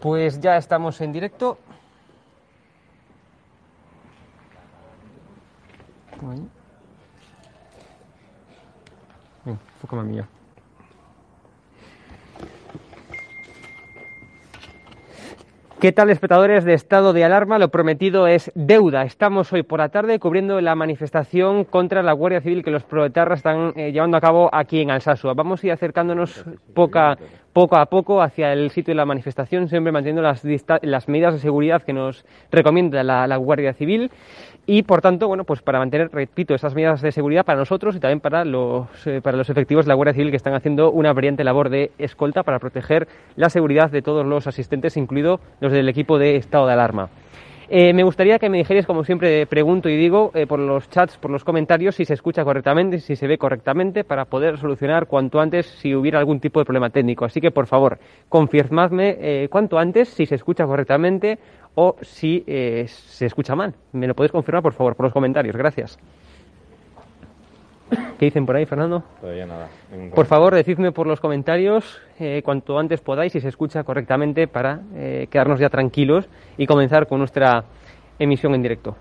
Pues ya estamos en directo. Bien, más mío. ¿Qué tal, espectadores de estado de alarma? Lo prometido es deuda. Estamos hoy por la tarde cubriendo la manifestación contra la Guardia Civil que los proletarras están eh, llevando a cabo aquí en Alsasua. Vamos a ir acercándonos poca, poco a poco hacia el sitio de la manifestación, siempre manteniendo las, las medidas de seguridad que nos recomienda la, Guardia Civil y, por tanto, bueno, pues para mantener, repito, esas medidas de seguridad para nosotros y también para los, eh, para los efectivos de la Guardia Civil que están haciendo una brillante labor de escolta para proteger la seguridad de todos los asistentes, incluido los del equipo de estado de alarma. Eh, me gustaría que me dijerais, como siempre pregunto y digo, eh, por los chats, por los comentarios, si se escucha correctamente, si se ve correctamente, para poder solucionar cuanto antes si hubiera algún tipo de problema técnico. Así que, por favor, confirmadme eh, cuanto antes si se escucha correctamente o si se escucha mal. ¿Me lo podéis confirmar, por favor, por los comentarios? Gracias. ¿Qué dicen por ahí, Fernando? Todavía nada. Por favor, decidme por los comentarios eh, cuanto antes podáis y se escucha correctamente para eh, quedarnos ya tranquilos y comenzar con nuestra emisión en directo.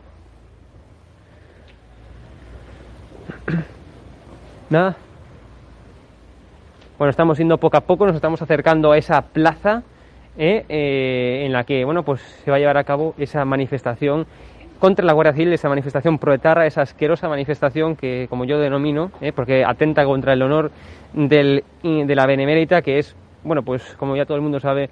Nada. Bueno, estamos yendo poco a poco, nos estamos acercando a esa plaza eh, en la que, bueno, pues se va a llevar a cabo esa manifestación contra la Guardia Civil, esa manifestación proetarra, esa asquerosa manifestación que, como yo denomino, eh, porque atenta contra el honor del, de la Benemérita, que es, bueno, pues como ya todo el mundo sabe,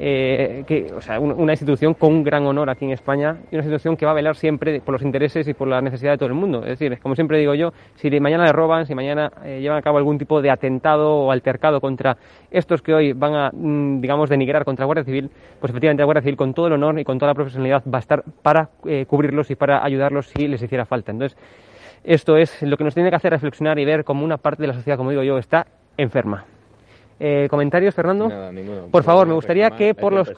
eh, que, o sea, una institución con un gran honor aquí en España y una institución que va a velar siempre por los intereses y por la necesidad de todo el mundo. Es decir, como siempre digo yo, si mañana le roban, si mañana eh, llevan a cabo algún tipo de atentado o altercado contra estos que hoy van a, mm, digamos, denigrar contra la Guardia Civil, pues efectivamente la Guardia Civil con todo el honor y con toda la profesionalidad va a estar para eh, cubrirlos y para ayudarlos si les hiciera falta. Entonces, esto es lo que nos tiene que hacer reflexionar y ver como una parte de la sociedad, como digo yo, está enferma. Eh, ¿Comentarios, Fernando? Por favor, me gustaría que por los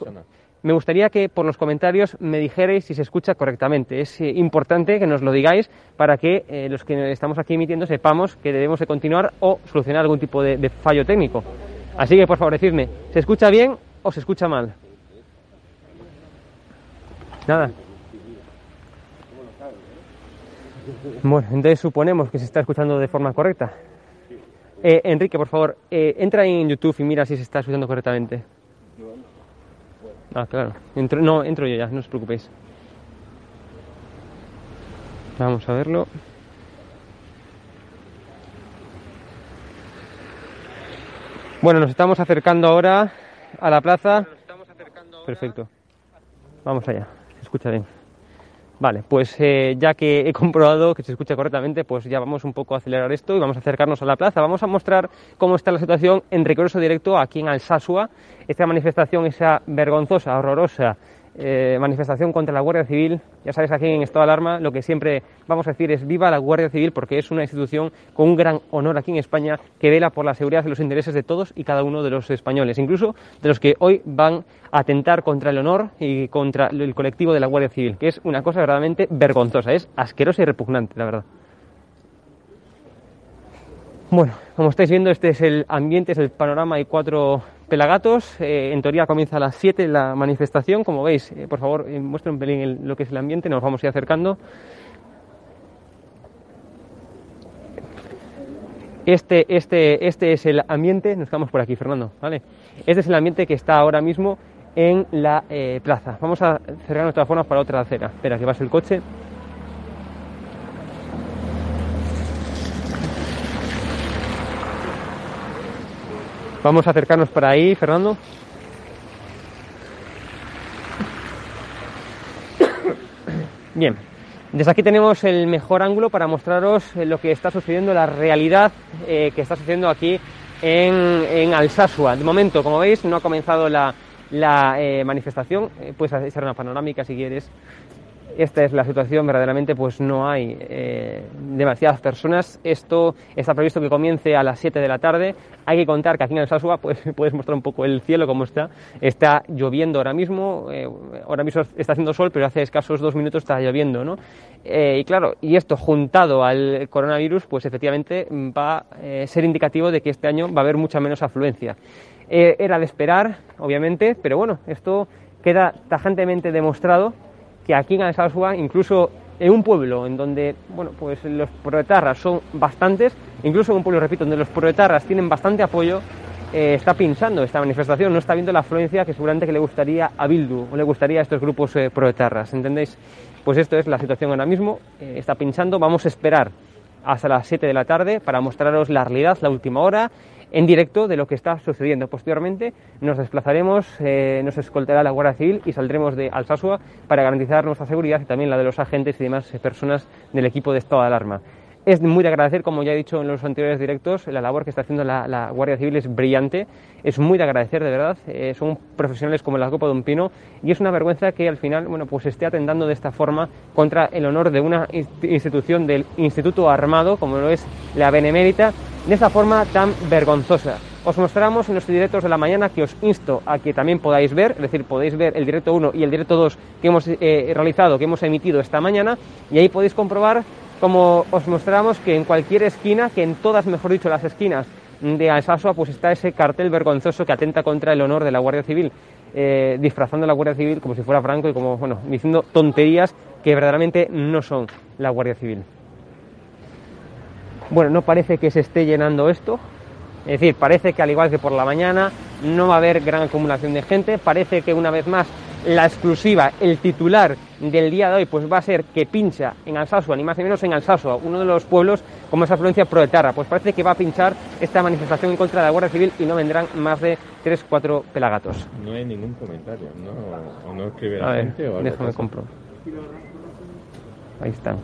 me gustaría que por los comentarios me dijerais si se escucha correctamente. Es eh, importante que nos lo digáis para que eh, los que estamos aquí emitiendo sepamos que debemos de continuar o solucionar algún tipo de, fallo técnico. Así que, por favor, decidme, ¿se escucha bien o se escucha mal? Nada. Bueno, entonces suponemos que se está escuchando de forma correcta. Eh, Enrique, por favor, eh, entra en YouTube y mira si se está escuchando correctamente. Ah, claro. no, entro yo ya, no os preocupéis. Vamos a verlo. Bueno, nos estamos acercando ahora a la plaza. Perfecto. Vamos allá. Escucha bien. Vale, pues eh, ya que he comprobado que se escucha correctamente, pues ya vamos un poco a acelerar esto y vamos a acercarnos a la plaza. Vamos a mostrar cómo está la situación en riguroso directo aquí en Alsasua. Esta manifestación, esa vergonzosa, horrorosa eh, manifestación contra la Guardia Civil. Ya sabes, aquí en estado de alarma lo que siempre vamos a decir es viva la Guardia Civil porque es una institución con un gran honor aquí en España que vela por la seguridad y los intereses de todos y cada uno de los españoles, incluso de los que hoy van a atentar contra el honor y contra el colectivo de la Guardia Civil, que es una cosa verdaderamente vergonzosa, es asquerosa y repugnante, la verdad. Bueno, como estáis viendo, este es el ambiente, es el panorama. Hay cuatro pelagatos. Eh, en teoría comienza a las 7 la manifestación. Como veis, eh, por favor, eh, muestren un pelín lo que es el ambiente. Nos vamos a ir acercando. Este, este, este es el ambiente. Nos quedamos por aquí, Fernando. ¿vale? Este es el ambiente que está ahora mismo en la plaza. Vamos a cerrar nuestras formas para otra acera. Espera, que ser el coche. Vamos a acercarnos para ahí, Fernando. Bien, desde aquí tenemos el mejor ángulo para mostraros lo que está sucediendo, la realidad eh, que está sucediendo aquí en, en Alsasua. De momento, como veis, no ha comenzado la, eh, manifestación. Eh, puedes hacer una panorámica si quieres esta es la situación, verdaderamente pues no hay eh, demasiadas personas. Esto está previsto que comience a las 7 de la tarde. Hay que contar que aquí en el Sasua pues, puedes mostrar un poco el cielo como está. Está lloviendo ahora mismo, eh, ahora mismo está haciendo sol, pero hace escasos dos minutos está lloviendo, ¿no? Eh, y claro, y esto juntado al coronavirus, pues efectivamente va a ser indicativo de que este año va a haber mucha menos afluencia. era de esperar, obviamente, pero bueno, esto queda tajantemente demostrado que aquí en Alsasua, incluso en un pueblo en donde bueno, pues los proetarras son bastantes, incluso en un pueblo, repito, donde los proetarras tienen bastante apoyo, eh, está pinchando esta manifestación, no está viendo la afluencia que seguramente que le gustaría a Bildu o le gustaría a estos grupos eh, proetarras, ¿entendéis? Pues esto es la situación ahora mismo, eh, está pinchando, vamos a esperar hasta las 7 de la tarde para mostraros la realidad, la última hora, en directo de lo que está sucediendo. Posteriormente nos desplazaremos, eh, nos escoltará la Guardia Civil y saldremos de Alsasua para garantizar nuestra seguridad y también la de los agentes y demás personas del equipo de estado de alarma. Es muy de agradecer, como ya he dicho en los anteriores directos, la labor que está haciendo la, Guardia Civil es brillante, es muy de agradecer, de verdad, eh, son profesionales como la Copa de un Pino y es una vergüenza que al final bueno, pues esté atentando de esta forma contra el honor de una institución del Instituto Armado, como lo es la Benemérita, de esta forma tan vergonzosa. Os mostramos en los directos de la mañana que os insto a que también podáis ver, es decir, podéis ver el directo 1 y el directo 2 que hemos eh, realizado, que hemos emitido esta mañana, y ahí podéis comprobar como os mostramos que en cualquier esquina, que en todas, mejor dicho, las esquinas de Alsasua, pues está ese cartel vergonzoso que atenta contra el honor de la Guardia Civil, eh, disfrazando a la Guardia Civil como si fuera Franco y como, bueno, diciendo tonterías que verdaderamente no son la Guardia Civil. Bueno, no parece que se esté llenando esto, es decir, parece que al igual que por la mañana no va a haber gran acumulación de gente, parece que una vez más la exclusiva, el titular del día de hoy, pues va a ser que pincha en Alsasua, ni más ni menos en Alsasua, uno de los pueblos con más afluencia proetarra. Pues parece que va a pinchar esta manifestación en contra de la Guardia Civil y no vendrán más de 3, 4 pelagatos. No hay ningún comentario, ¿no? ¿O no escribe la gente? O déjame compro. Ahí están.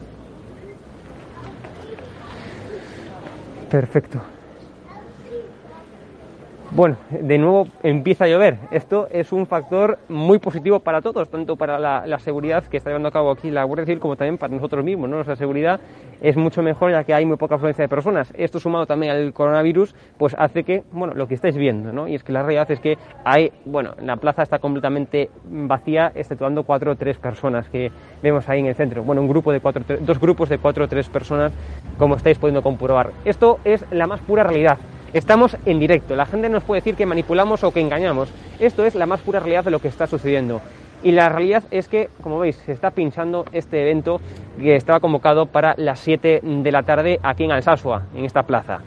Perfecto. Bueno, de nuevo empieza a llover. Esto es un factor muy positivo para todos, tanto para la, seguridad que está llevando a cabo aquí la Guardia Civil como también para nosotros mismos. ¿no? Nuestra seguridad es mucho mejor ya que hay muy poca afluencia de personas. Esto sumado también al coronavirus, pues hace que, bueno, lo que estáis viendo, ¿no? Y es que la realidad es que hay, bueno, la plaza está completamente vacía, exceptuando cuatro o tres personas que vemos ahí en el centro. Bueno, un grupo de cuatro, dos grupos de cuatro o tres personas, como estáis pudiendo comprobar. Esto es la más pura realidad. Estamos en directo. La gente nos puede decir que manipulamos o que engañamos. Esto es la más pura realidad de lo que está sucediendo. Y la realidad es que, como veis, se está pinchando este evento que estaba convocado para las 7 de la tarde aquí en Alsasua, en esta plaza.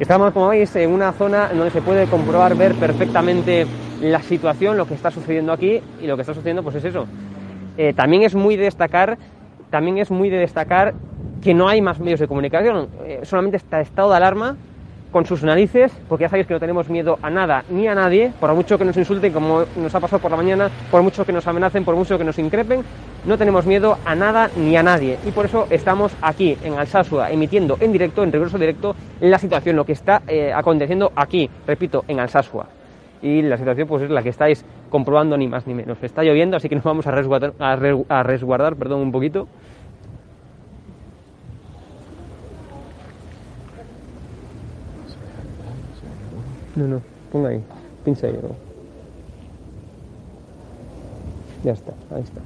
Estamos, como veis, en una zona donde se puede comprobar, ver perfectamente la situación, lo que está sucediendo aquí y lo que está sucediendo, pues es eso. Eh, también es muy de destacar, también es muy de destacar que no hay más medios de comunicación, eh, solamente está estado de alarma con sus narices, porque ya sabéis que no tenemos miedo a nada ni a nadie, por mucho que nos insulten, como nos ha pasado por la mañana, por mucho que nos amenacen, por mucho que nos increpen, no tenemos miedo a nada ni a nadie. Y por eso estamos aquí, en Alsasua, emitiendo en directo, en regreso directo, la situación, lo que está eh, aconteciendo aquí, repito, en Alsasua. Y la situación pues es la que estáis comprobando ni más ni menos. Está lloviendo, así que nos vamos a resguardar, a resguardar perdón, un poquito. No, no, ponga ahí, pincha ahí. Ya está, ahí está.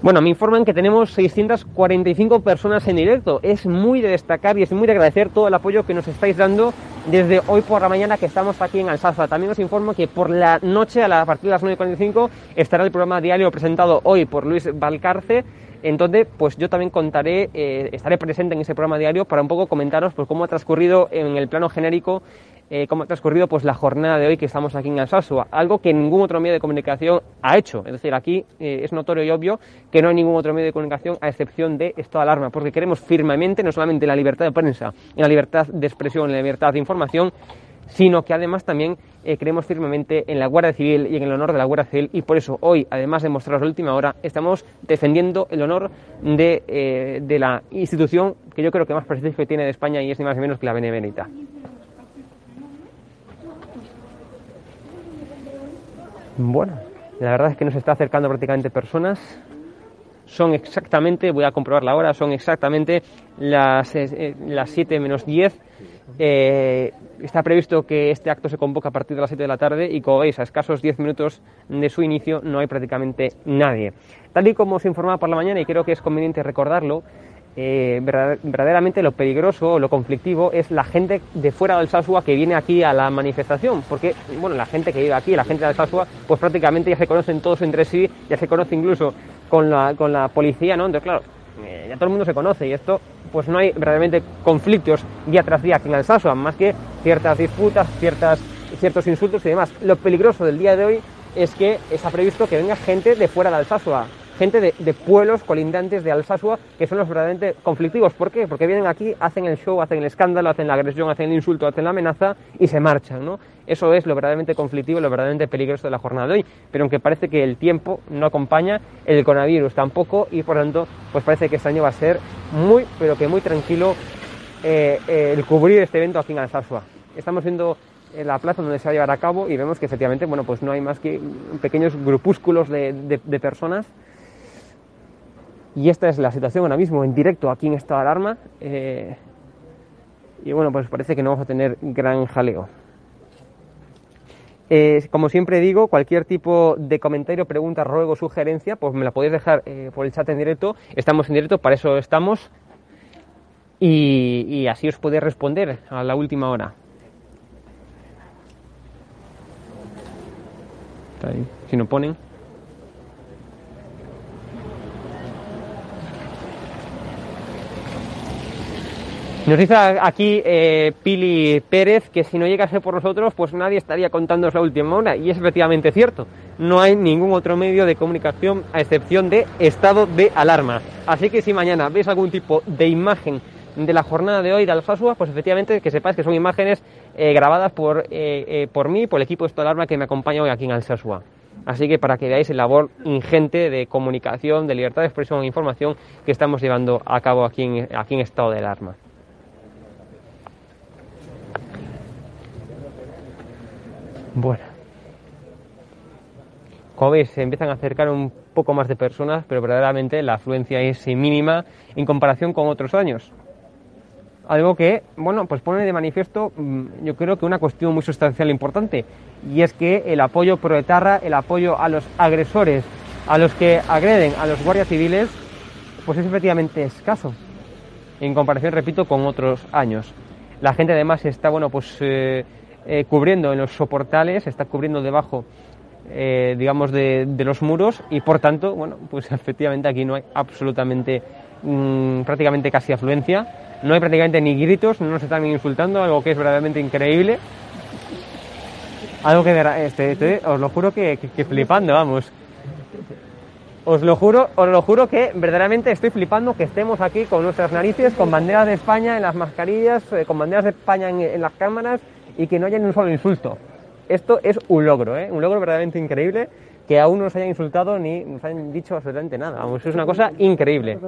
Bueno, me informan que tenemos 645 personas en directo. Es muy de destacar y es muy de agradecer todo el apoyo que nos estáis dando desde hoy por la mañana que estamos aquí en Alsaza. También os informo que por la noche, a, partir de las 9.45, estará el programa diario presentado hoy por Luis Valcarce entonces, pues yo también contaré, eh, estaré presente en ese programa diario para un poco comentaros pues, cómo ha transcurrido en el plano genérico, eh, cómo ha transcurrido pues, la jornada de hoy que estamos aquí en Alsasua, algo que ningún otro medio de comunicación ha hecho. Es decir, aquí eh, es notorio y obvio que no hay ningún otro medio de comunicación a excepción de esto de alarma, porque queremos firmemente no solamente la libertad de prensa, en la libertad de expresión, en la libertad de información, sino que además también eh, creemos firmemente en la Guardia Civil y en el honor de la Guardia Civil y por eso hoy, además de mostraros la última hora, estamos defendiendo el honor de, eh, de la institución que yo creo que más prestigio tiene de España y es ni más ni menos que la Benevenita. Bueno, la verdad es que nos está acercando prácticamente personas. Son exactamente, voy a comprobar la hora, son exactamente las, eh, las 7 menos 10 eh, está previsto que este acto se convoque a partir de las 7 de la tarde y como veis, a escasos 10 minutos de su inicio no hay prácticamente nadie. Tal y como se informaba por la mañana, y creo que es conveniente recordarlo, eh, verdaderamente lo peligroso, lo conflictivo es la gente de fuera del Sasua que viene aquí a la manifestación, porque bueno, la gente que vive aquí, la gente del Sasua, pues prácticamente ya se conocen todos entre sí, ya se conoce incluso con la, con la policía, ¿no? Entonces, claro, eh, ya todo el mundo se conoce y esto pues no hay realmente conflictos día tras día aquí en Alsasua, más que ciertas disputas, ciertas, ciertos insultos y demás. Lo peligroso del día de hoy es que está previsto que venga gente de fuera de Alsasua, gente de, pueblos colindantes de Alsasua que son los verdaderamente conflictivos. ¿Por qué? Porque vienen aquí, hacen el show, hacen el escándalo, hacen la agresión, hacen el insulto, hacen la amenaza y se marchan, ¿no? Eso es lo verdaderamente conflictivo, lo verdaderamente peligroso de la jornada de hoy. Pero aunque parece que el tiempo no acompaña, el coronavirus tampoco y por tanto, pues parece que este año va a ser muy, pero que muy tranquilo eh, eh, el cubrir este evento aquí en Alsasua. Estamos viendo en la plaza donde se va a llevar a cabo y vemos que efectivamente, bueno, pues no hay más que pequeños grupúsculos de personas y esta es la situación ahora mismo en directo aquí en esta alarma. Eh, y bueno, pues parece que no vamos a tener gran jaleo. Eh, como siempre digo, cualquier tipo de comentario, pregunta, ruego, sugerencia, pues me la podéis dejar eh, por el chat en directo. Estamos en directo, para eso estamos. Y, y así os podéis responder a la última hora. Si no ponen. Nos dice aquí eh, Pili Pérez que si no llegase por nosotros, pues nadie estaría contándonos la última hora. Y es efectivamente cierto. No hay ningún otro medio de comunicación a excepción de estado de alarma. Así que si mañana veis algún tipo de imagen de la jornada de hoy de Alsasua, pues efectivamente que sepáis que son imágenes eh, grabadas por, eh, por mí, por el equipo de estado de alarma que me acompaña hoy aquí en Alsasua. Así que para que veáis el labor ingente de comunicación, de libertad de expresión e información que estamos llevando a cabo aquí en, aquí en estado de alarma. Bueno. Como veis, se empiezan a acercar un poco más de personas, pero verdaderamente la afluencia es mínima en comparación con otros años. Algo que, bueno, pues pone de manifiesto, mm, yo creo que una cuestión muy sustancial e importante, y es que el apoyo proetarra, el apoyo a los agresores, a los que agreden a los guardias civiles, pues es efectivamente escaso, en comparación, repito, con otros años. La gente además está, bueno, pues eh, eh, cubriendo en los soportales, está cubriendo debajo, eh, digamos, de, los muros y por tanto, bueno, pues efectivamente aquí no hay absolutamente, mm, prácticamente casi afluencia, no hay prácticamente ni gritos, no nos están insultando, algo que es verdaderamente increíble. Algo que este, este, os lo juro que, flipando, vamos. Os lo juro, os lo juro que verdaderamente estoy flipando que estemos aquí con nuestras narices, con banderas de España en las mascarillas, eh, con banderas de España en las cámaras y que no haya ni un solo insulto. Esto es un logro, ¿eh? un logro verdaderamente increíble que aún no nos hayan insultado ni nos hayan dicho absolutamente nada. Vamos, es una cosa increíble.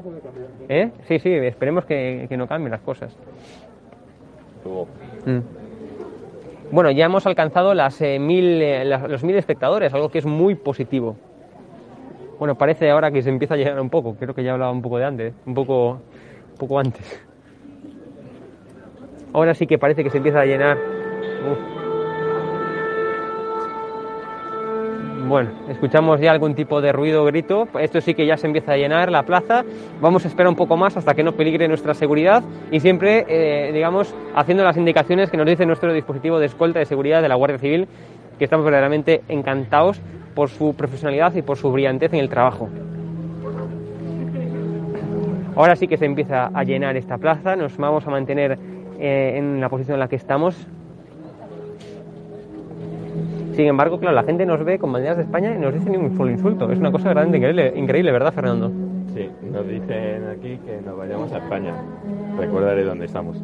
¿Eh? Sí, sí, esperemos que, no cambien las cosas. Mm. Bueno, ya hemos alcanzado las, eh, mil, eh, los mil espectadores, algo que es muy positivo. Bueno, parece ahora que se empieza a llegar un poco, creo que ya hablaba un poco de antes, un poco, un poco antes. Ahora sí que parece que se empieza a llenar bueno, escuchamos ya algún tipo de ruido o grito. Esto sí que ya se empieza a llenar la plaza. Vamos a esperar un poco más hasta que no peligre nuestra seguridad y siempre, eh, digamos, haciendo las indicaciones que nos dice nuestro dispositivo de escolta de seguridad de la Guardia Civil, que estamos verdaderamente encantados por su profesionalidad y por su brillantez en el trabajo. Ahora sí que se empieza a llenar esta plaza. Nos vamos a mantener eh, en la posición en la que estamos sin embargo, claro, la gente nos ve con banderas de España y nos dice ni un solo insulto. Es una cosa grande, increíble, increíble, ¿verdad, Fernando? Sí, nos dicen aquí que nos vayamos a España. Recordaré dónde estamos.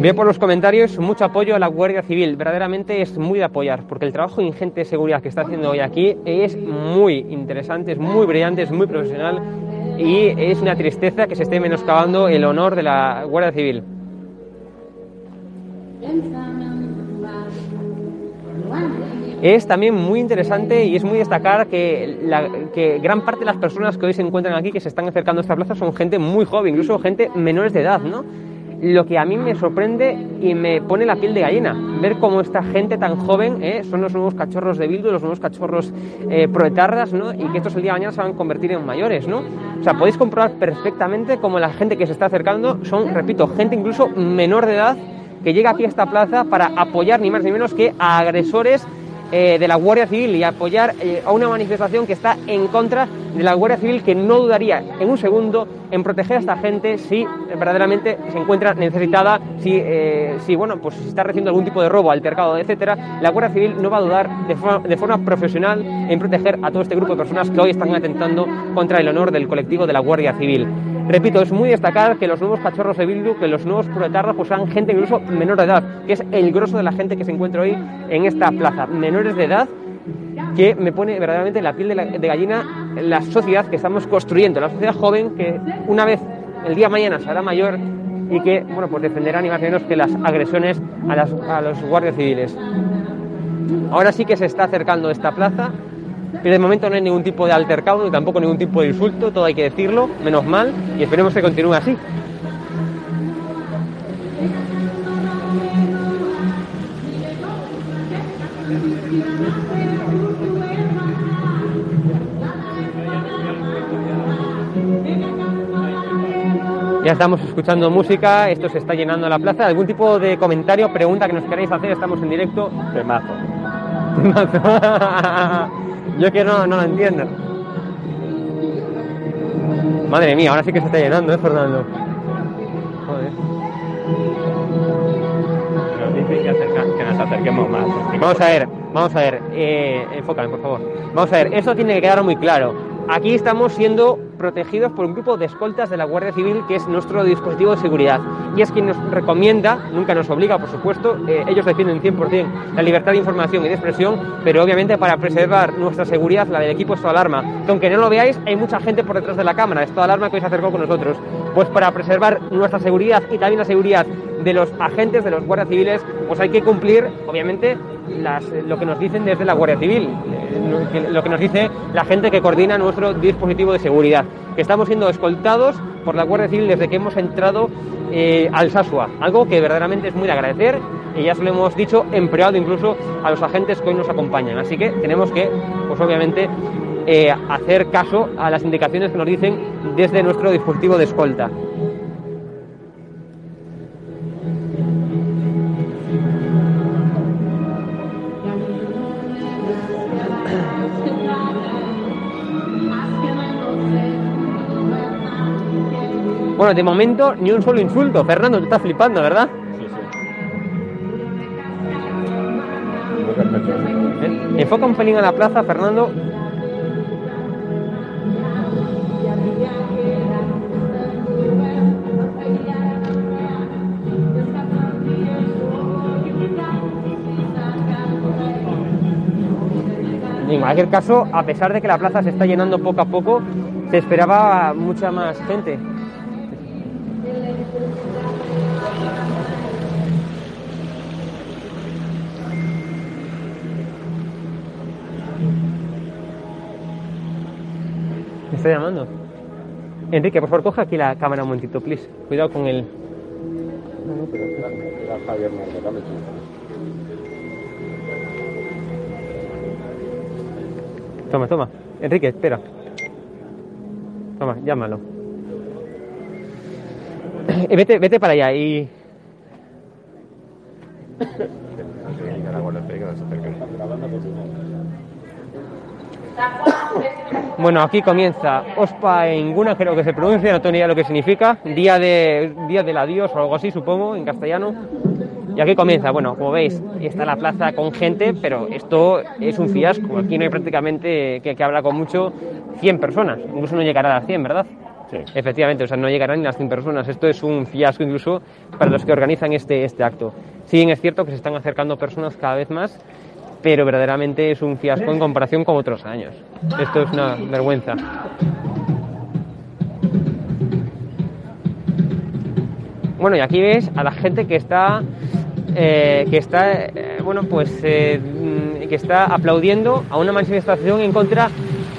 Veo por los comentarios mucho apoyo a la Guardia Civil. Verdaderamente es muy de apoyar, porque el trabajo ingente de seguridad que está haciendo hoy aquí es muy interesante, es muy brillante, es muy profesional y es una tristeza que se esté menoscabando el honor de la Guardia Civil. Es también muy interesante y es muy destacar que, gran parte de las personas que hoy se encuentran aquí, que se están acercando a esta plaza, son gente muy joven, incluso gente menores de edad, ¿no? lo que a mí me sorprende y me pone la piel de gallina, ver cómo esta gente tan joven ¿eh? son los nuevos cachorros de Bildu, los nuevos cachorros eh, proetarras, y que estos el día de mañana se van a convertir en mayores. ¿no? O sea, podéis comprobar perfectamente cómo la gente que se está acercando son, repito, gente incluso menor de edad que llega aquí a esta plaza para apoyar ni más ni menos que a agresores eh, de la Guardia Civil y apoyar eh, a una manifestación que está en contra de la Guardia Civil que no dudaría en un segundo en proteger a esta gente si verdaderamente se encuentra necesitada, si, eh, si bueno, pues está recibiendo algún tipo de robo, altercado, etcétera, la Guardia Civil no va a dudar de forma, de forma profesional en proteger a todo este grupo de personas que hoy están atentando contra el honor del colectivo de la Guardia Civil. Repito, es muy destacar que los nuevos cachorros de Bildu, que los nuevos proletarras, pues sean gente incluso menor de edad, que es el grosso de la gente que se encuentra hoy en esta plaza. Menores de edad que me pone verdaderamente la piel de, gallina la sociedad que estamos construyendo, la sociedad joven que una vez el día mañana será mayor y que bueno pues defenderá ni más menos que las agresiones a, las, a los guardias civiles. Ahora sí que se está acercando esta plaza pero de momento no hay ningún tipo de altercado ni tampoco ningún tipo de insulto, todo hay que decirlo, menos mal, y esperemos que continúe así. Ya estamos escuchando música, esto se está llenando la plaza. ¿Algún tipo de comentario, pregunta que nos queráis hacer? Estamos en directo. Temazo. Yo que no, no lo entiendo. Madre mía, ahora sí que se está llenando, ¿eh, Fernando? Joder. Vamos a ver, vamos a ver. Eh, enfócame, por favor. Vamos a ver, eso tiene que quedar muy claro. Aquí estamos siendo protegidos por un grupo de escoltas de la Guardia Civil, que es nuestro dispositivo de seguridad. Y es quien nos recomienda, nunca nos obliga, por supuesto, eh, ellos defienden 100% la libertad de información y de expresión, pero obviamente para preservar nuestra seguridad, la del equipo Estado Alarma, que aunque no lo veáis, hay mucha gente por detrás de la cámara, Estado Alarma que hoy se acercó con nosotros. Pues para preservar nuestra seguridad y también la seguridad de los agentes, de los guardias civiles, pues hay que cumplir, obviamente, lo que nos dicen desde la Guardia Civil, lo que nos dice la gente que coordina nuestro dispositivo de seguridad, que estamos siendo escoltados por la Guardia Civil desde que hemos entrado eh, al Sasua, algo que verdaderamente es muy de agradecer y ya se lo hemos dicho empleado incluso a los agentes que hoy nos acompañan. Así que tenemos que, pues obviamente, eh, hacer caso a las indicaciones que nos dicen desde nuestro dispositivo de escolta. Bueno, de momento ni un solo insulto. Fernando, te estás flipando, ¿verdad? Sí, sí. Enfoca un pelín a la plaza, Fernando. En cualquier caso, a pesar de que la plaza se está llenando poco a poco, se esperaba mucha más gente. Está llamando. Enrique, por favor, coja aquí la cámara un momentito, please. Cuidado con el. Toma, toma. Enrique, espera. Toma, llámalo. Eh, vete, vete para allá y. Bueno, aquí comienza Ospa Inguna, creo que se pronuncia, no tengo ni idea lo que significa, día, de, día del adiós o algo así, supongo, en castellano. Y aquí comienza, bueno, como veis, está la plaza con gente, pero esto es un fiasco. Aquí no hay prácticamente, que, que habla con mucho, 100 personas, incluso no llegará a 100, ¿verdad? Sí. Efectivamente, o sea, no llegarán ni las 100 personas. Esto es un fiasco incluso para los que organizan este, este acto. Sí, es cierto que se están acercando personas cada vez más, pero verdaderamente es un fiasco en comparación con otros años. Esto es una vergüenza. Bueno, y aquí ves a la gente que está, eh, que está, eh, bueno, pues, eh, que está aplaudiendo a una manifestación en contra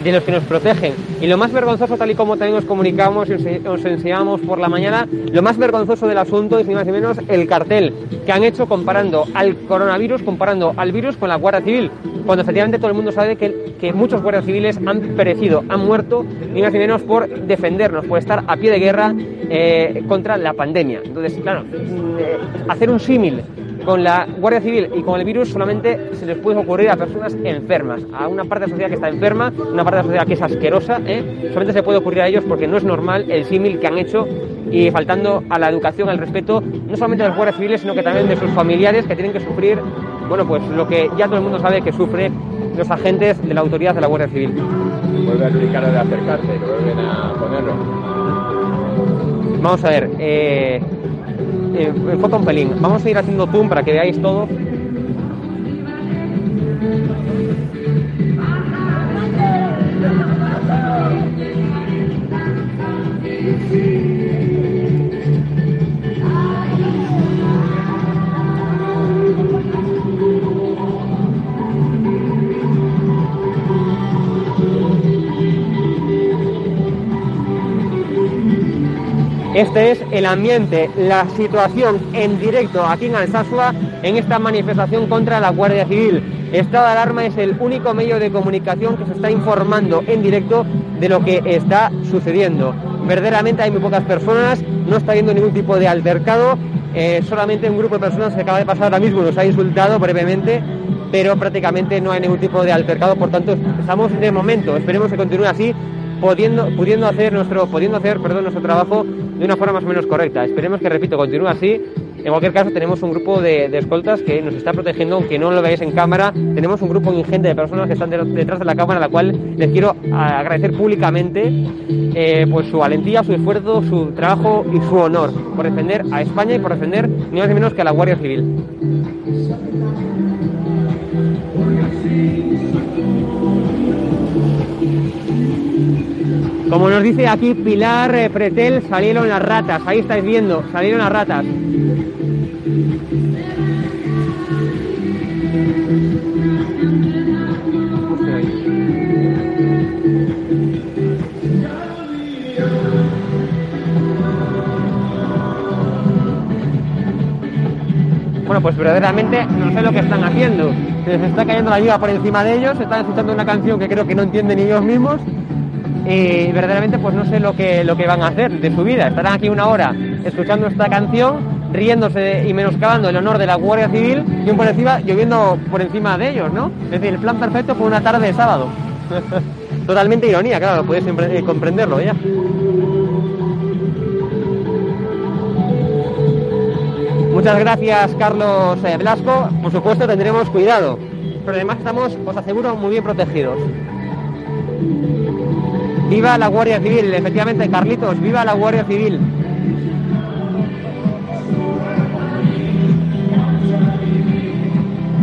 de los que nos protegen. Y lo más vergonzoso, tal y como también os comunicamos y os, os enseñamos por la mañana, lo más vergonzoso del asunto es ni más ni menos el cartel que han hecho comparando al coronavirus, comparando al virus con la Guardia Civil, cuando efectivamente todo el mundo sabe que, que muchos guardias civiles han perecido, han muerto, ni más ni menos por defendernos, por estar a pie de guerra eh, contra la pandemia. Entonces, claro, mm, eh, hacer un símil con la Guardia Civil y con el virus solamente se les puede ocurrir a personas enfermas, a una parte de la sociedad que está enferma, una parte de la sociedad que es asquerosa, ¿eh? solamente se puede ocurrir a ellos porque no es normal el símil que han hecho y faltando a la educación, al respeto, no solamente de los guardias civiles, sino que también de sus familiares que tienen que sufrir, bueno, pues lo que ya todo el mundo sabe que sufre los agentes de la autoridad de la Guardia Civil. Vuelve a explicar de acercarse, que vuelven a ponerlo. Vamos a ver, eh, eh, enfoca un pelín. Vamos a ir haciendo zoom para que veáis todo. Este es el ambiente, la situación en directo aquí en Alsasua en esta manifestación contra la Guardia Civil. Estado de alarma es el único medio de comunicación que se está informando en directo de lo que está sucediendo. Verdaderamente hay muy pocas personas, no está habiendo ningún tipo de altercado, eh, solamente un grupo de personas que acaba de pasar ahora mismo nos ha insultado brevemente, pero prácticamente no hay ningún tipo de altercado, por tanto estamos de momento, esperemos que continúe así, pudiendo, pudiendo hacer nuestro, pudiendo hacer, perdón, nuestro trabajo de una forma más o menos correcta. Esperemos que, repito, continúe así. En cualquier caso, tenemos un grupo de, escoltas que nos está protegiendo, aunque no lo veáis en cámara. Tenemos un grupo ingente de personas que están de- detrás de la cámara, a la cual les quiero a- agradecer públicamente eh, pues su valentía, su esfuerzo, su trabajo y su honor por defender a España y por defender ni más ni menos que a la Guardia Civil. Como nos dice aquí Pilar eh, Pretel, salieron las ratas. Ahí estáis viendo, salieron las ratas. Bueno, pues verdaderamente no sé lo que están haciendo. Se les está cayendo la lluvia por encima de ellos, están escuchando una canción que creo que no entienden ni ellos mismos y verdaderamente pues no sé lo que, lo que van a hacer de su vida. Estarán aquí una hora escuchando esta canción, riéndose y menoscabando el honor de la Guardia Civil y un por encima, lloviendo por encima de ellos, ¿no? Es decir, el plan perfecto fue una tarde de sábado. Totalmente ironía, claro, empre- eh, comprenderlo ya. Muchas gracias, Carlos eh, Blasco. Por supuesto, tendremos cuidado. Pero además estamos, os aseguro, muy bien protegidos. Viva la Guardia Civil, efectivamente, Carlitos, viva la Guardia Civil.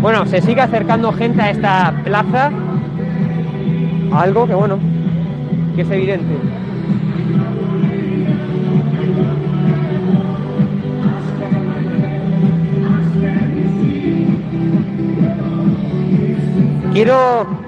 Bueno, se sigue acercando gente a esta plaza. Algo que, bueno, que es evidente. Quiero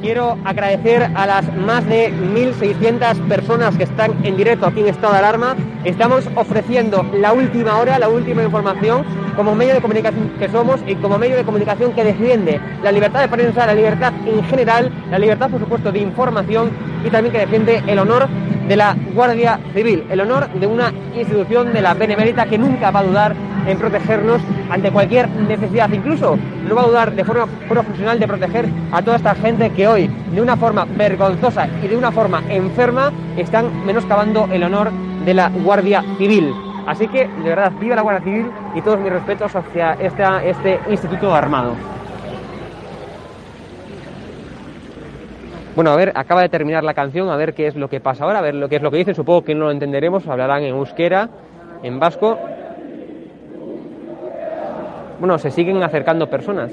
quiero agradecer a las más de 1.600 personas que están en directo aquí en estado de alarma. Estamos ofreciendo la última hora, la última información, como medio de comunicación que somos y como medio de comunicación que defiende la libertad de prensa, la libertad en general, la libertad, por supuesto, de información y también que defiende el honor de la Guardia Civil, el honor de una institución de la Benemérita que nunca va a dudar en protegernos ante cualquier necesidad, incluso no va a dudar de forma profesional de proteger a toda esta gente que hoy, de una forma vergonzosa y de una forma enferma, están menoscabando el honor de la Guardia Civil. Así que, de verdad, viva la Guardia Civil y todos mis respetos hacia esta, este instituto armado. Bueno, a ver, acaba de terminar la canción, a ver qué es lo que pasa ahora, a ver lo que es lo que dicen. Supongo que no lo entenderemos, hablarán en euskera, en vasco. Bueno, se siguen acercando personas.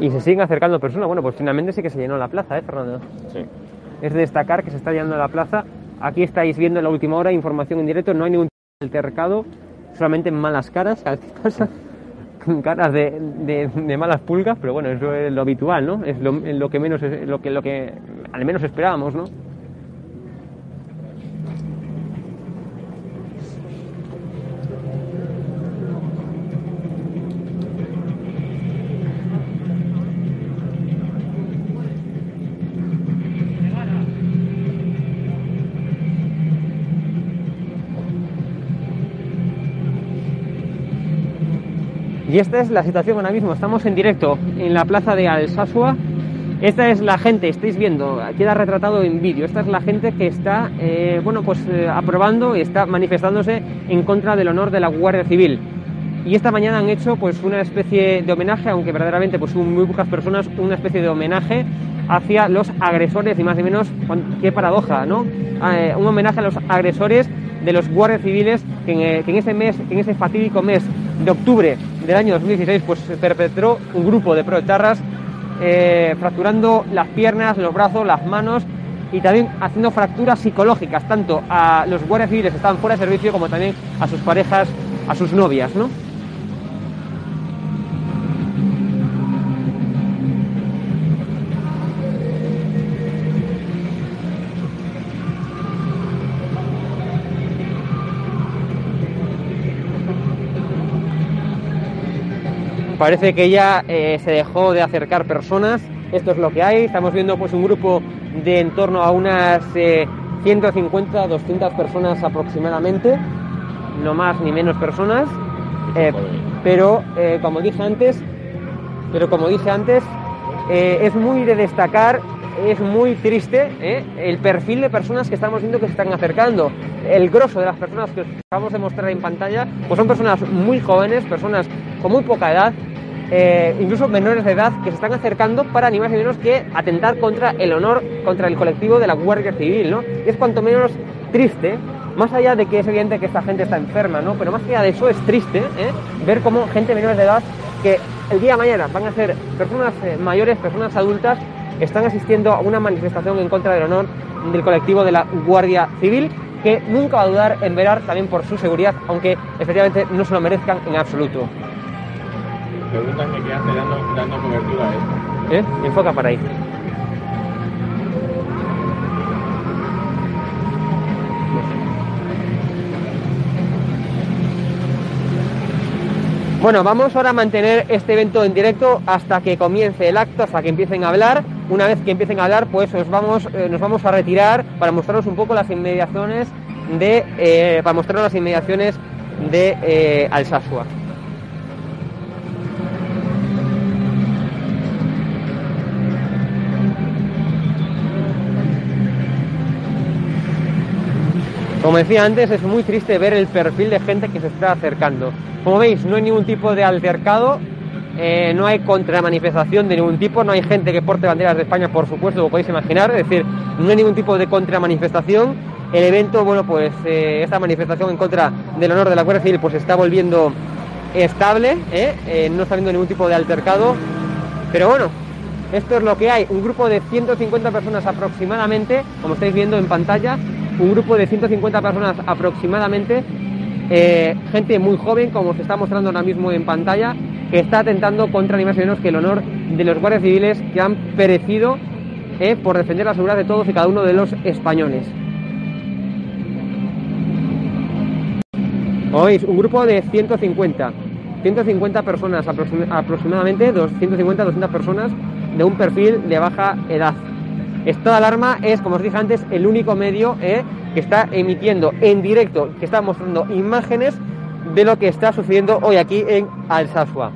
Y se siguen acercando personas. Bueno, pues finalmente sí que se llenó la plaza, ¿eh, Fernando? Sí. Es de destacar que se está llenando la plaza. Aquí estáis viendo en la última hora información en directo. No hay ningún altercado, solamente malas caras. veces pasa, caras de, malas pulgas, pero bueno, eso es lo habitual, ¿no? Es lo, lo que menos, lo que, lo que al menos esperábamos, ¿no? Y esta es la situación ahora mismo. Estamos en directo en la plaza de Alsasua. Esta es la gente, estáis viendo, queda retratado en vídeo. Esta es la gente que está, eh, bueno, pues eh, aprobando y está manifestándose en contra del honor de la Guardia Civil. Y esta mañana han hecho, pues, una especie de homenaje, aunque verdaderamente, pues, muy pocas personas, una especie de homenaje hacia los agresores y más o menos, qué paradoja, ¿no? Eh, un homenaje a los agresores de los guardias civiles que en, que en ese mes, en ese fatídico mes de octubre del año 2016, pues se perpetró un grupo de proetarras eh, fracturando las piernas, los brazos, las manos y también haciendo fracturas psicológicas tanto a los guardias civiles que estaban fuera de servicio como también a sus parejas, a sus novias, ¿no? Parece que ya eh, se dejó de acercar personas. Esto es lo que hay. Estamos viendo pues un grupo de en torno a unas eh, 150, 200 personas aproximadamente. No más ni menos personas. Eh, pero eh, como dije antes, pero como dije antes, eh, es muy de destacar, es muy triste eh, el perfil de personas que estamos viendo que se están acercando. El grosso de las personas que os acabamos de mostrar en pantalla, pues son personas muy jóvenes, personas con muy poca edad, eh, incluso menores de edad, que se están acercando para ni más ni menos que atentar contra el honor, contra el colectivo de la Guardia Civil, ¿no? Es cuanto menos triste, más allá de que es evidente que esta gente está enferma, ¿no? Pero más allá de eso es triste ¿eh? ver cómo gente menor de edad que el día de mañana van a ser personas eh, mayores, personas adultas, están asistiendo a una manifestación en contra del honor del colectivo de la Guardia Civil, que nunca va a dudar en velar también por su seguridad, aunque efectivamente no se lo merezcan en absoluto. Preguntan que qué hace dando, dando cobertura a esto. ¿Eh? Enfoca para ahí. Bueno, vamos ahora a mantener este evento en directo hasta que comience el acto, hasta que empiecen a hablar. Una vez que empiecen a hablar, pues os vamos, eh, nos vamos a retirar para mostraros un poco las inmediaciones de, eh, para mostraros las inmediaciones de eh, Alsasua. Como decía antes, es muy triste ver el perfil de gente que se está acercando. Como veis, no hay ningún tipo de altercado, eh, no hay contramanifestación de ningún tipo, no hay gente que porte banderas de España, por supuesto, lo podéis imaginar, es decir, no hay ningún tipo de contramanifestación. El evento, bueno, pues eh, esta manifestación en contra del honor de la Guardia Civil, pues está volviendo estable. Eh, no está habiendo ningún tipo de altercado, pero bueno, esto es lo que hay, un grupo de 150 personas aproximadamente, como estáis viendo en pantalla, un grupo de 150 personas aproximadamente, eh, gente muy joven, como se está mostrando ahora mismo en pantalla, que está atentando contra ni más ni menos que el honor de los guardias civiles que han perecido eh, por defender la seguridad de todos y cada uno de los españoles. Oís, un grupo de 150, 150 personas aproxim- aproximadamente, 150, 200 personas de un perfil de baja edad. Esta alarma es, como os dije antes, el único medio eh, que está emitiendo en directo, que está mostrando imágenes de lo que está sucediendo hoy aquí en Alsasua.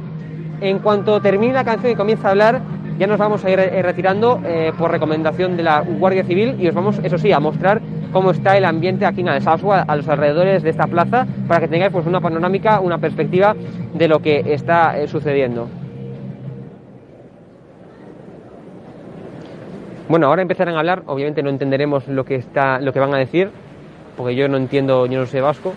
En cuanto termine la canción y comience a hablar, ya nos vamos a ir eh, retirando eh, por recomendación de la Guardia Civil y os vamos, eso sí, a mostrar cómo está el ambiente aquí en Alsasua, a los alrededores de esta plaza, para que tengáis pues una panorámica, una perspectiva de lo que está sucediendo. Bueno, ahora empezarán a hablar, obviamente no entenderemos lo que está, lo que van a decir, porque yo no entiendo, yo no sé vasco,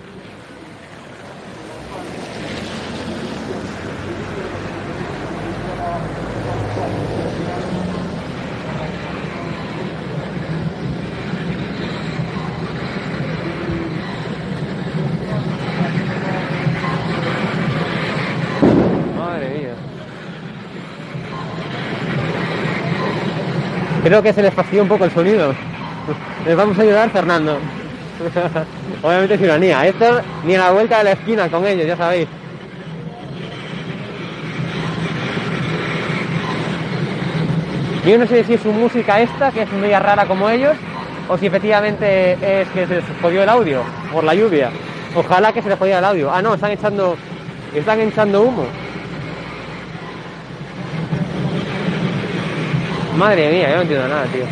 Creo que se les fastidia un poco el sonido. Les vamos a ayudar, Fernando. Obviamente es ironía. Esto ni a la vuelta de la esquina con ellos, ya sabéis. Yo no sé si es su música esta, que es media rara como ellos, o si efectivamente es que se les jodió el audio por la lluvia. Ojalá que se les jodiera el audio. Ah, no, están echando, están echando humo. Madre mía, yo no entiendo nada, tío.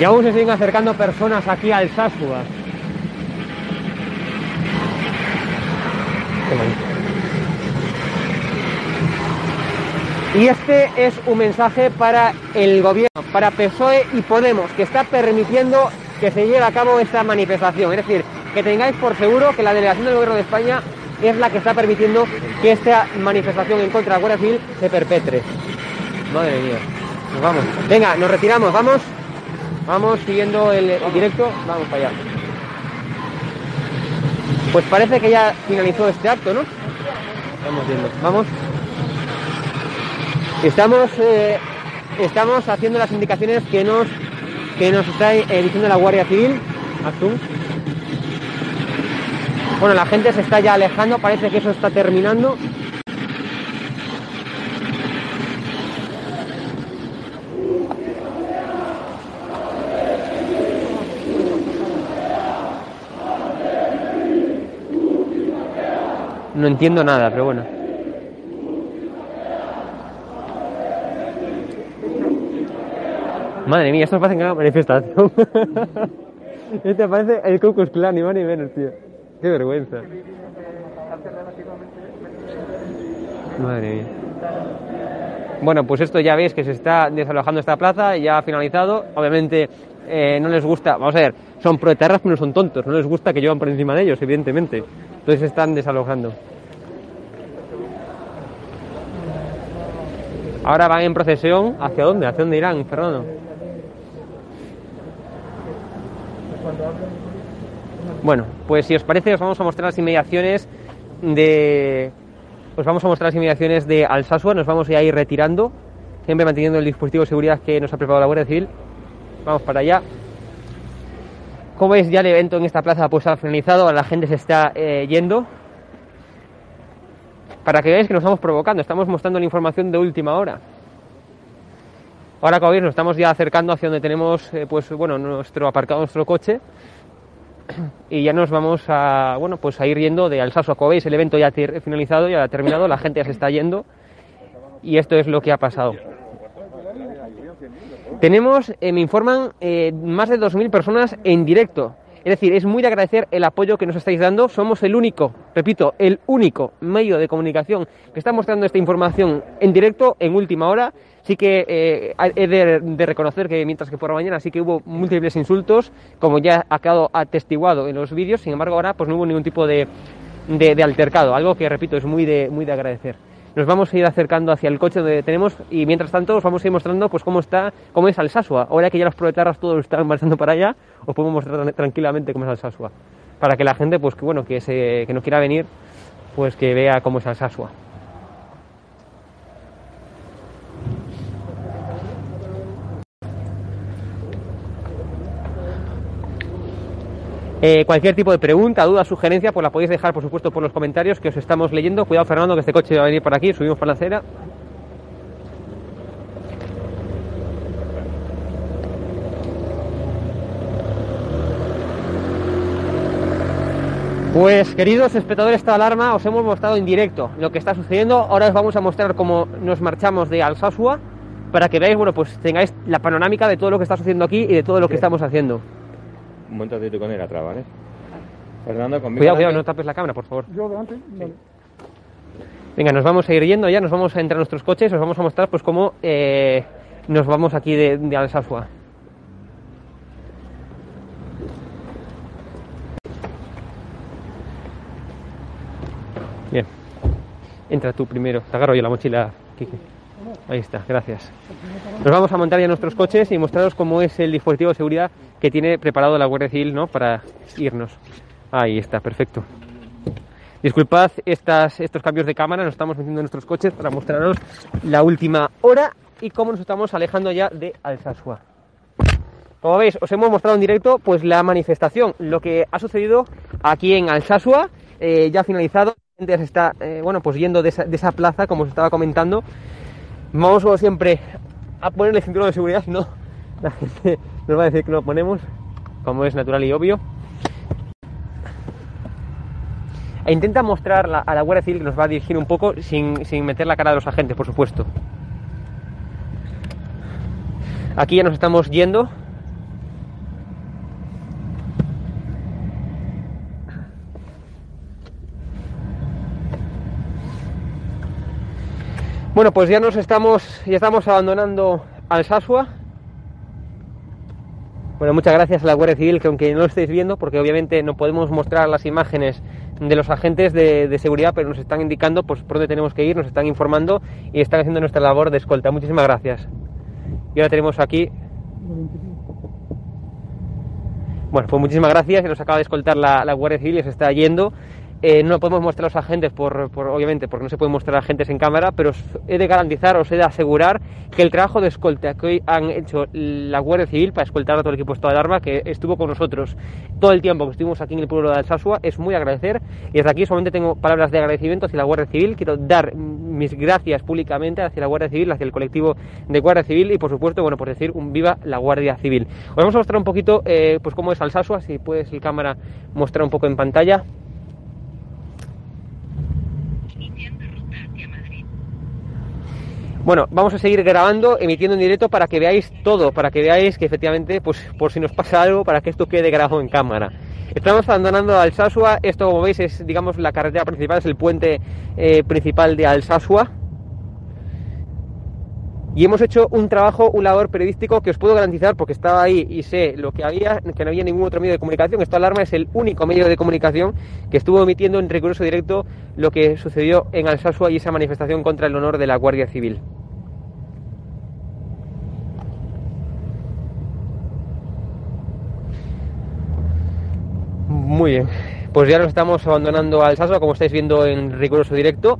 Y aún se siguen acercando personas aquí al Sasua. Y este es un mensaje para el gobierno, para PSOE y Podemos, que está permitiendo que se lleve a cabo esta manifestación. Es decir, que tengáis por seguro que la delegación del gobierno de España es la que está permitiendo que esta manifestación en contra de la Guardia Civil se perpetre. Madre mía. Nos vamos. Venga, nos retiramos, vamos. Vamos siguiendo el, directo. Vamos para allá. Pues parece que ya finalizó este acto, ¿no? Vamos viendo. Vamos. Estamos, eh, estamos haciendo las indicaciones que nos, que nos está diciendo la Guardia Civil. Azul. Bueno, la gente se está ya alejando, parece que eso está terminando. No entiendo nada, pero bueno. Madre mía, esto parece una manifestación. este parece el Cocos Clan, ni más ni menos, tío. Qué vergüenza. Madre mía. Bueno, pues esto ya veis que se está desalojando esta plaza, ya ha finalizado. Obviamente eh, no les gusta, vamos a ver, son proetarras pero no son tontos, no les gusta que llevan por encima de ellos, evidentemente. Entonces se están desalojando. Ahora van en procesión. ¿Hacia dónde? ¿Hacia dónde irán, Fernando? Bueno, pues si os parece os vamos a mostrar las inmediaciones de... Os vamos a mostrar las inmediaciones de Alsasua, nos vamos a ir retirando, siempre manteniendo el dispositivo de seguridad que nos ha preparado la Guardia Civil. Vamos para allá. Como veis ya el evento en esta plaza pues ha finalizado, la gente se está eh, yendo, para que veáis que nos estamos provocando, estamos mostrando la información de última hora. Ahora, como veis, nos estamos ya acercando hacia donde tenemos, eh, pues bueno, nuestro aparcado, nuestro coche, y ya nos vamos a, bueno, pues a ir yendo de Alsaso. Como veis, el evento ya ha finalizado, ya ha terminado, la gente ya se está yendo, y esto es lo que ha pasado. Tenemos, eh, me informan, eh, más de 2.000 personas en directo. Es decir, es muy de agradecer el apoyo que nos estáis dando. Somos el único, repito, el único medio de comunicación que está mostrando esta información en directo, en última hora. Sí que eh, he de, reconocer que mientras que por la mañana sí que hubo múltiples insultos, como ya ha quedado atestiguado en los vídeos, sin embargo ahora pues no hubo ningún tipo de, de altercado, algo que repito es muy de, muy de agradecer nos vamos a ir acercando hacia el coche donde tenemos y mientras tanto os vamos a ir mostrando pues cómo está, cómo es Alsasua. Ahora que ya los proletarras todos están marchando para allá, os podemos mostrar tranquilamente cómo es Alsasua. Para que la gente, pues que bueno, que, se, que no quiera venir, pues que vea cómo es Alsasua. Eh, cualquier tipo de pregunta, duda, sugerencia, pues la podéis dejar, por supuesto, por los comentarios que os estamos leyendo. Cuidado, Fernando, que este coche va a venir por aquí. Subimos por la acera. Pues queridos espectadores esta alarma, os hemos mostrado en directo lo que está sucediendo. Ahora os vamos a mostrar cómo nos marchamos de Alsasua para que veáis, bueno, pues tengáis la panorámica de todo lo que está sucediendo aquí y de todo lo que Sí. estamos haciendo. Un momentito con él atrás, ¿vale? Fernando, conmigo. Cuidado, cuidado, no tapes la cámara, por favor. Yo delante, vale. Venga, nos vamos a ir yendo ya, nos vamos a entrar a nuestros coches, os vamos a mostrar pues cómo eh, nos vamos aquí de, de Alsasua. Bien. Entra tú primero. Te agarro yo la mochila, Kiki. Ahí está, gracias. Nos vamos a montar ya nuestros coches y mostraros cómo es el dispositivo de seguridad que tiene preparado la Guardia Civil ¿no? para irnos. Ahí está, perfecto. Disculpad estas, estos cambios de cámara, nos estamos metiendo en nuestros coches para mostraros la última hora y cómo nos estamos alejando ya de Alsasua. Como veis, os hemos mostrado en directo pues la manifestación, lo que ha sucedido aquí en Alsasua, eh, ya finalizado, la gente se está eh, bueno, pues yendo de esa, plaza, como os estaba comentando. Vamos como siempre a ponerle cinturón de seguridad, no la gente nos va a decir que no lo ponemos, como es natural y obvio. E intenta mostrar a la Guardia Civil que nos va a dirigir un poco sin, sin meter la cara de los agentes, por supuesto. Aquí ya nos estamos yendo. Bueno, pues ya nos estamos, ya estamos abandonando Alsasua. Bueno, muchas gracias a la Guardia Civil, que aunque no lo estéis viendo, porque obviamente no podemos mostrar las imágenes de los agentes de, seguridad, pero nos están indicando pues, por dónde tenemos que ir, nos están informando y están haciendo nuestra labor de escolta. Muchísimas gracias. Y ahora tenemos aquí. Bueno, pues muchísimas gracias. Nos acaba de escoltar la, la Guardia Civil y se está yendo. Eh, no podemos mostrar a los agentes, por, obviamente, porque no se pueden mostrar agentes en cámara, pero os he de garantizar, os he de asegurar que el trabajo de escolta que hoy han hecho la Guardia Civil para escoltar a todo el equipo de alarma que estuvo con nosotros todo el tiempo que estuvimos aquí en el pueblo de Alsasua es muy agradecer y desde aquí solamente tengo palabras de agradecimiento hacia la Guardia Civil. Quiero dar mis gracias públicamente hacia la Guardia Civil, hacia el colectivo de Guardia Civil y por supuesto, bueno, por decir un viva la Guardia Civil. Os vamos a mostrar un poquito eh, pues cómo es Alsasua, si puedes el cámara mostrar un poco en pantalla. Bueno, vamos a seguir grabando, emitiendo en directo para que veáis todo, para que veáis que efectivamente, pues por si nos pasa algo, para que esto quede grabado en cámara. Estamos abandonando Alsasua, esto como veis es, digamos, la carretera principal, es el puente eh, principal de Alsasua. Y hemos hecho un trabajo, un labor periodístico que os puedo garantizar, porque estaba ahí y sé lo que había, que no había ningún otro medio de comunicación. Esta alarma es el único medio de comunicación que estuvo emitiendo en riguroso directo lo que sucedió en Alsasua y esa manifestación contra el honor de la Guardia Civil. Muy bien, pues ya nos estamos abandonando al Sasua, como estáis viendo en riguroso directo.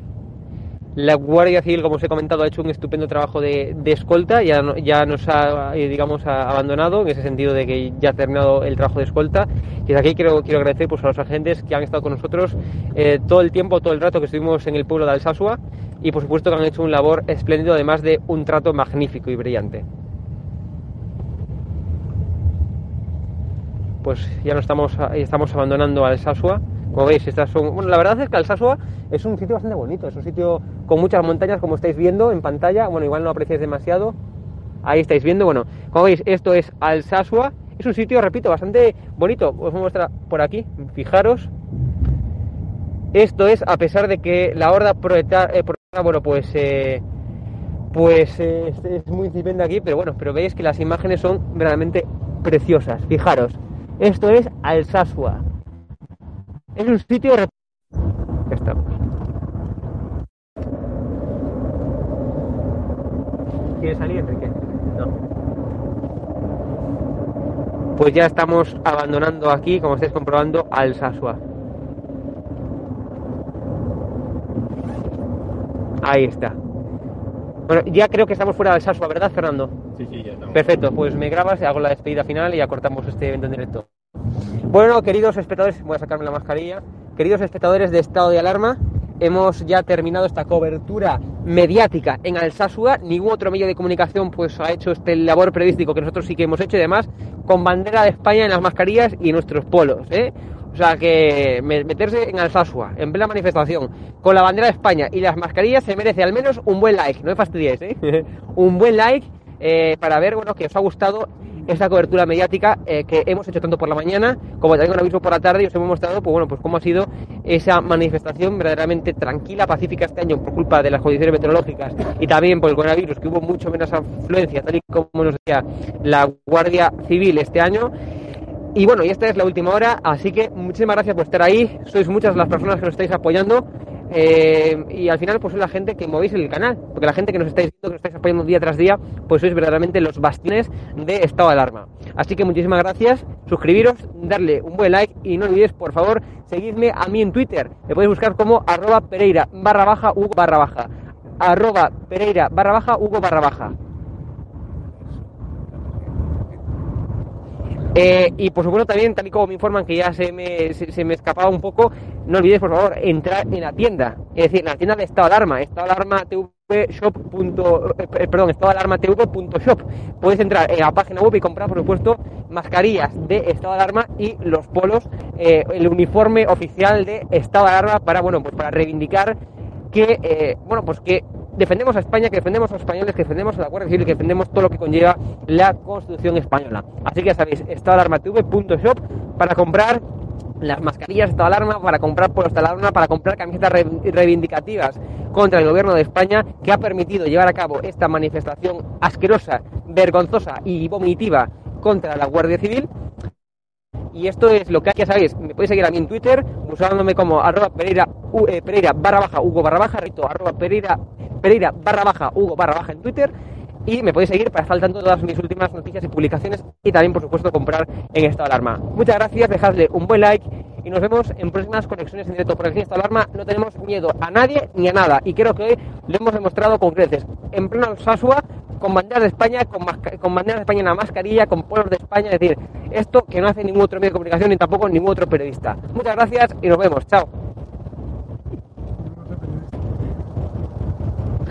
La Guardia Civil, como os he comentado, ha hecho un estupendo trabajo de, de escolta, ya, ya nos ha, eh, digamos, ha abandonado, en ese sentido de que ya ha terminado el trabajo de escolta. Y desde aquí quiero, quiero agradecer pues, a los agentes que han estado con nosotros eh, todo el tiempo, todo el rato que estuvimos en el pueblo de Alsasua y por supuesto que han hecho un labor espléndido, además de un trato magnífico y brillante. pues ya no estamos, estamos abandonando Alsasua. Como veis, estas son. Bueno, la verdad es que Alsasua es un sitio bastante bonito, es un sitio con muchas montañas, como estáis viendo en pantalla. Bueno, igual no apreciáis demasiado. Ahí estáis viendo, bueno, como veis, esto es Alsasua. Es un sitio, repito, bastante bonito. Os voy a mostrar por aquí, fijaros. Esto es, a pesar de que la horda proletar, eh, bueno, pues. eh, pues eh, es, muy incipiente aquí, pero bueno, pero veis que las imágenes son verdaderamente preciosas. Fijaros, esto es Alsasua. Es un sitio. Ya estamos. ¿Quieres salir, Enrique? No. Pues ya estamos abandonando aquí, como estáis comprobando, Alsasua. Ahí está. Bueno, ya creo que estamos fuera de Alsasua, ¿verdad, Fernando? Sí, sí, ya estamos. Perfecto, pues me grabas hago la despedida final y ya cortamos este evento en directo. Bueno, queridos espectadores, voy a sacarme la mascarilla. Queridos espectadores de estado de alarma, hemos ya terminado esta cobertura mediática en Alsasua. Ningún otro medio de comunicación pues ha hecho este labor periodístico que nosotros sí que hemos hecho y además con bandera de España en las mascarillas y en nuestros polos. ¿eh? O sea que meterse en Alsasua, en plena manifestación, con la bandera de España y las mascarillas se merece al menos un buen like, no me fastidies, ¿eh? un buen like eh, para ver bueno, que os ha gustado esta cobertura mediática eh, que hemos hecho tanto por la mañana como también con aviso por la tarde y os hemos mostrado pues bueno pues cómo ha sido esa manifestación verdaderamente tranquila, pacífica este año por culpa de las condiciones meteorológicas y también por el coronavirus que hubo mucho menos afluencia tal y como nos decía la Guardia Civil este año y bueno, y esta es la última hora, así que muchísimas gracias por estar ahí. Sois muchas las personas que nos estáis apoyando. Eh, y al final, pues sois la gente que movéis el canal, porque la gente que nos estáis viendo, que nos estáis apoyando día tras día, pues sois verdaderamente los bastiones de estado de alarma. Así que muchísimas gracias, suscribiros, darle un buen like y no olvidéis, por favor, seguidme a mí en Twitter. Me podéis buscar como arroba Pereira barra baja Hugo barra baja. Arroba Pereira barra baja Hugo barra baja. Eh, y por supuesto también, tal y como me informan que ya se me, se, me escapaba un poco, no olvidéis por favor entrar en la tienda, es decir, en la tienda de estado de alarma, estado alarma shop. Eh, perdón, estado de alarma shop. Podéis entrar en la página web y comprar, por supuesto, mascarillas de estado alarma y los polos, eh, el uniforme oficial de estado de alarma para, bueno, pues para reivindicar que, bueno, pues que defendemos a España, que defendemos a los españoles, que defendemos a la Guardia Civil, que defendemos todo lo que conlleva la Constitución española. Así que ya sabéis, estadoalarmatv.shop para comprar las mascarillas de alarma, para comprar polos de alarma, para comprar camisetas reivindicativas contra el gobierno de España que ha permitido llevar a cabo esta manifestación asquerosa, vergonzosa y vomitiva contra la Guardia Civil y esto es lo que que saber. Me podéis seguir a mí en Twitter, usándome como arroba Pereira, eh, Pereira barra baja Hugo barra baja, repito, arroba Pereira, Pereira barra baja Hugo barra baja en Twitter. Y me podéis seguir para estar al todas mis últimas noticias y publicaciones y también, por supuesto, comprar en estado de alarma. Muchas gracias, dejadle un buen like y nos vemos en próximas conexiones en directo. Porque aquí en estado de alarma no tenemos miedo a nadie ni a nada y creo que hoy lo hemos demostrado con creces. En pleno Sasua con banderas de España, con, con banderas de España en la mascarilla, con pueblos de España, es decir, esto que no hace ningún otro medio de comunicación ni tampoco ningún otro periodista. Muchas gracias y nos vemos. Chao.